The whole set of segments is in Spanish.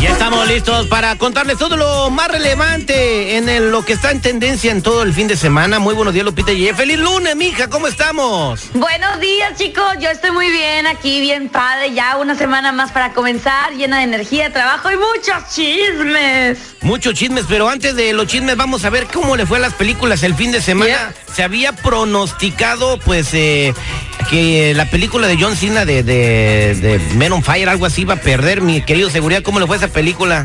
Ya estamos listos para contarles todo lo más relevante en el- lo que está en tendencia en todo el fin de semana. Muy buenos días, Lupita y feliz lunes, mija, ¿cómo estamos? Buenos días chicos, yo estoy muy bien aquí, bien padre, ya una semana más para comenzar, llena de energía, trabajo y muchos chismes. Muchos chismes, pero antes de los chismes vamos a ver cómo le fue a las películas el fin de semana. Se había pronosticado, pues, eh, que la película de John Cena de, de, Men on Fire, algo así, iba a perder, mi querido seguridad. ¿Cómo le fue esa película?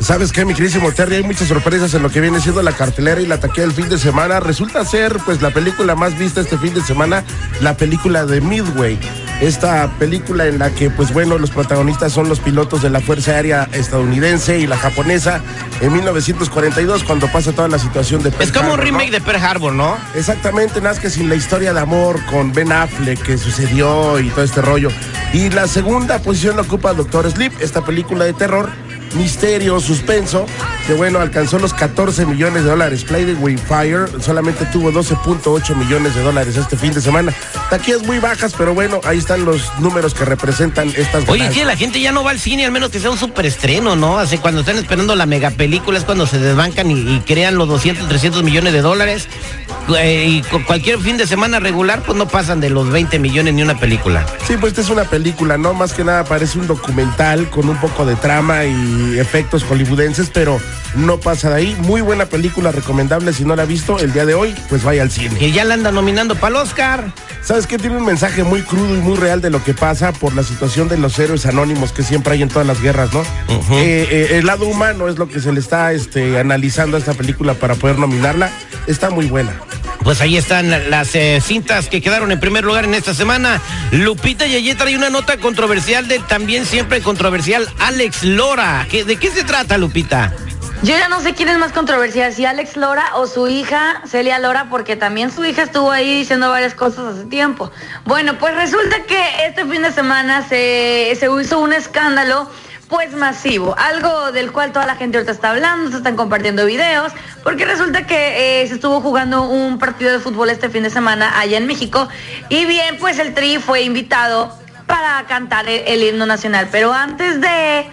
¿Sabes qué, mi querísimo Terry? Hay muchas sorpresas en lo que viene siendo la cartelera y la taquilla del fin de semana. Resulta ser, pues, la película más vista este fin de semana, la película de Midway. Esta película en la que, pues bueno, los protagonistas son los pilotos de la Fuerza Aérea estadounidense y la japonesa en 1942, cuando pasa toda la situación de Es Pearl como un remake de Pearl Harbor, ¿no? Exactamente, nada que sin la historia de amor con Ben Affleck que sucedió y todo este rollo. Y la segunda posición la ocupa Doctor Sleep, esta película de terror, misterio, suspenso, que bueno, alcanzó los 14 millones de dólares. Play the Way Fire solamente tuvo 12.8 millones de dólares este fin de semana. Taquillas muy bajas, pero bueno, ahí están los números que representan estas Oye, sí, la gente ya no va al cine, al menos que sea un superestreno, ¿no? Así cuando están esperando la mega película es cuando se desbancan y, y crean los 200, 300 millones de dólares. Eh, cualquier fin de semana regular, pues no pasan de los 20 millones ni una película. Sí, pues esta es una película, ¿no? Más que nada parece un documental con un poco de trama y efectos hollywoodenses, pero no pasa de ahí. Muy buena película, recomendable si no la ha visto el día de hoy, pues vaya al cine. Que ya la andan nominando para el Oscar. ¿Sabes qué? Tiene un mensaje muy crudo y muy real de lo que pasa por la situación de los héroes anónimos que siempre hay en todas las guerras, ¿no? Eh, eh, el lado humano es lo que se le está este, analizando a esta película para poder nominarla. Está muy buena. Pues ahí están las eh, cintas que quedaron en primer lugar en esta semana. Lupita Yeye trae una nota controversial del también siempre controversial Alex Lora. ¿Qué- ¿De qué se trata, Lupita? Yo ya no sé quién es más controversial, si Alex Lora o su hija Celia Lora, porque también su hija estuvo ahí diciendo varias cosas hace tiempo. Bueno, pues resulta que este fin de semana se, se hizo un escándalo pues masivo, algo del cual toda la gente ahorita está hablando, se están compartiendo videos, porque resulta que eh, se estuvo jugando un partido de fútbol este fin de semana allá en México y bien, pues el Tri fue invitado para cantar el, el himno nacional, pero antes de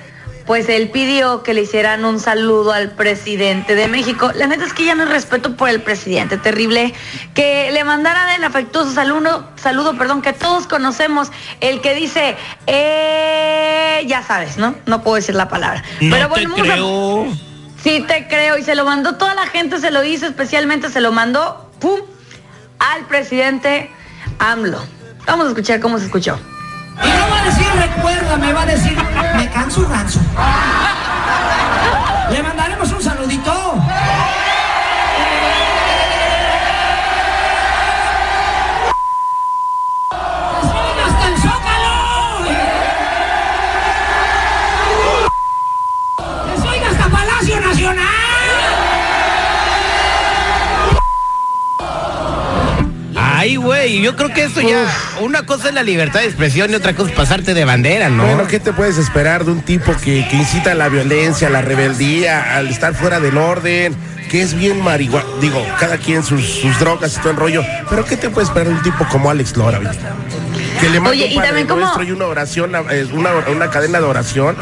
pues él pidió que le hicieran un saludo al presidente de México. La neta es que ya no hay respeto por el presidente, terrible. Que le mandaran el afectuoso saludo, saludo, perdón, que todos conocemos, el que dice, eh, ya sabes, ¿no? No puedo decir la palabra. No Pero te bueno, a- creo. Sí te creo y se lo mandó toda la gente, se lo hizo, especialmente se lo mandó, pum, al presidente AMLO. Vamos a escuchar cómo se escuchó. Y no va a decir recuerda, me va a decir me canso ganso. Le mandaremos un saludito. Ay, güey, yo creo que esto ya, una cosa es la libertad de expresión y otra cosa es pasarte de bandera, ¿no? Bueno, ¿qué te puedes esperar de un tipo que, que incita a la violencia, a la rebeldía, al estar fuera del orden? Que es bien marihuana. Digo, cada quien sus, sus drogas y todo el rollo. Pero ¿qué te puedes esperar de un tipo como Alex Lora, oye? Que le mande Oye, un y también como- y una oración, eh, una, una cadena de oración.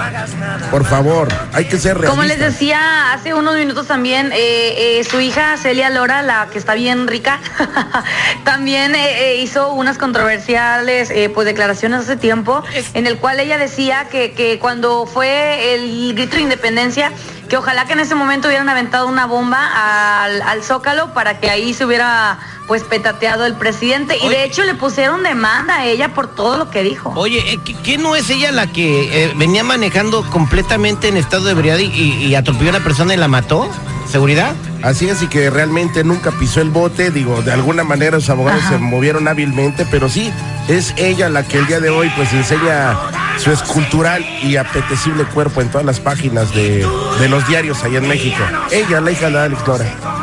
Por favor, hay que ser realistas. Como les decía hace unos minutos también, eh, eh, su hija Celia Lora, la que está bien rica, también eh, eh, hizo unas controversiales eh, pues declaraciones hace tiempo, en el cual ella decía que, que cuando fue el grito de independencia, que ojalá que en ese momento hubieran aventado una bomba al, al Zócalo para que ahí se hubiera pues petateado el presidente. Y de hecho le pusieron demanda a ella por todo lo que dijo. Oye, eh, ¿qué, qué no es ella la que eh, venía manejando completamente en estado de ebriedad y, y- y atropelló a una persona y la mató? ¿Seguridad? Así es, y que realmente nunca pisó el bote, digo, de alguna manera los abogados Ajá. se movieron hábilmente, pero sí, es ella la que el día de hoy pues enseña su escultural y apetecible cuerpo en todas las páginas de, de los diarios allá en México. Ella, la hija de Alex Lora.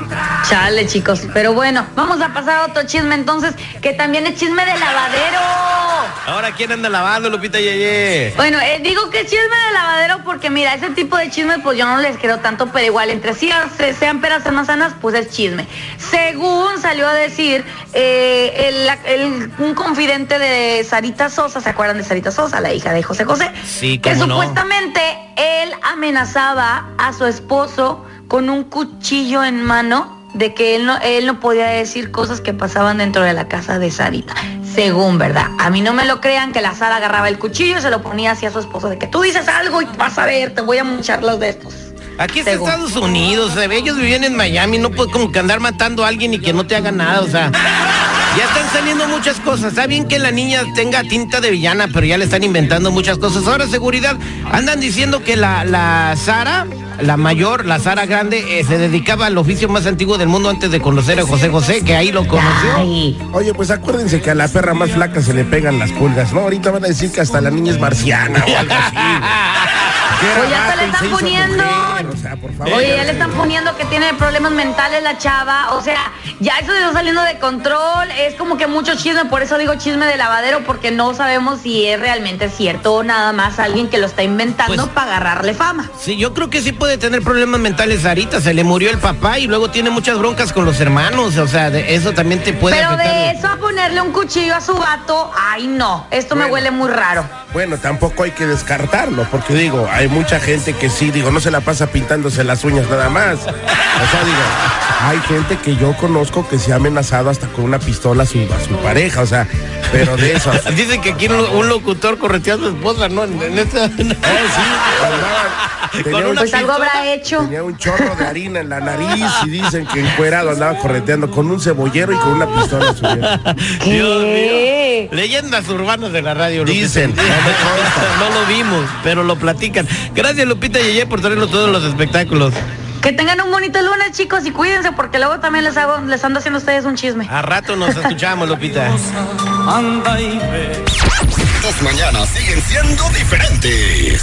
Chale, chicos. Pero bueno, vamos a pasar a otro chisme entonces, que también es chisme de lavadero. Ahora, ¿quién anda lavando, Lupita Yeye? Bueno, eh, digo que chisme de lavadero porque mira, ese tipo de chisme pues yo no les creo tanto, pero igual entre sí se- sean peras o manzanas, pues es chisme. Según salió a decir eh, el- la- el- un confidente de Sarita Sosa, ¿se acuerdan de Sarita Sosa, la hija de José José? Sí, Que no. supuestamente él amenazaba a su esposo con un cuchillo en mano de que él no, él no podía decir cosas que pasaban dentro de la casa de Sarita. Según, ¿verdad? A mí no me lo crean que la Sara agarraba el cuchillo y se lo ponía hacia su esposo de que tú dices algo y vas a ver, te voy a muchar los de estos. Aquí es Según. Estados Unidos, ellos vivían en Miami, no puede como que andar matando a alguien y que no te haga nada, o sea. Ya están saliendo muchas cosas. Está bien que la niña tenga tinta de villana, pero ya le están inventando muchas cosas. Ahora, seguridad, andan diciendo que la, la Sara, la mayor, la Sara grande, eh, se dedicaba al oficio más antiguo del mundo antes de conocer a José José, que ahí lo conoció. Ay. Oye, pues acuérdense que a la perra más flaca se le pegan las pulgas, ¿no? Ahorita van a decir que hasta la niña es marciana o algo así. Oye, ya se le están poniendo. mujer, o sea, por favor. Oye, ya le están poniendo que tiene problemas mentales la chava. O sea, ya eso está saliendo de control. Es como que mucho chisme. Por eso digo chisme de lavadero, porque no sabemos si es realmente cierto o nada más alguien que lo está inventando Pues- para agarrarle fama. Sí, yo creo que sí puede tener problemas mentales Sarita. Se le murió el papá y luego tiene muchas broncas con los hermanos. O sea, de eso también te puede Pero afectar. de eso a ponerle un cuchillo a su vato, ay no, esto me huele muy raro. Bueno, tampoco hay que descartarlo, porque digo, hay mucha gente que sí, digo, no se la pasa pintándose las uñas nada más. O sea, digo, hay gente que yo conozco que se ha amenazado hasta con una pistola a su, a su pareja, o sea, pero de eso. Oh, Dicen que aquí un, un locutor correteó a su esposa, ¿no? En, en esta... sí, andaba- tenía Con un- Pues algo pistola. habrá hecho. Tenía un chorro de harina en la nariz y dicen que encuerado andaba correteando con un cebollero y con una pistola en su vientre. Dios mío. Leyendas urbanas de la radio. Dicen, no lo vimos, pero lo platican. Gracias, Lupita Yeye, por traernos todos los espectáculos. Que tengan un bonito lunes, chicos, y cuídense, porque luego también les hago, les ando haciendo a ustedes un chisme. A rato nos escuchamos, Lupita. Anda y ve. Tus mañanas siguen siendo diferentes.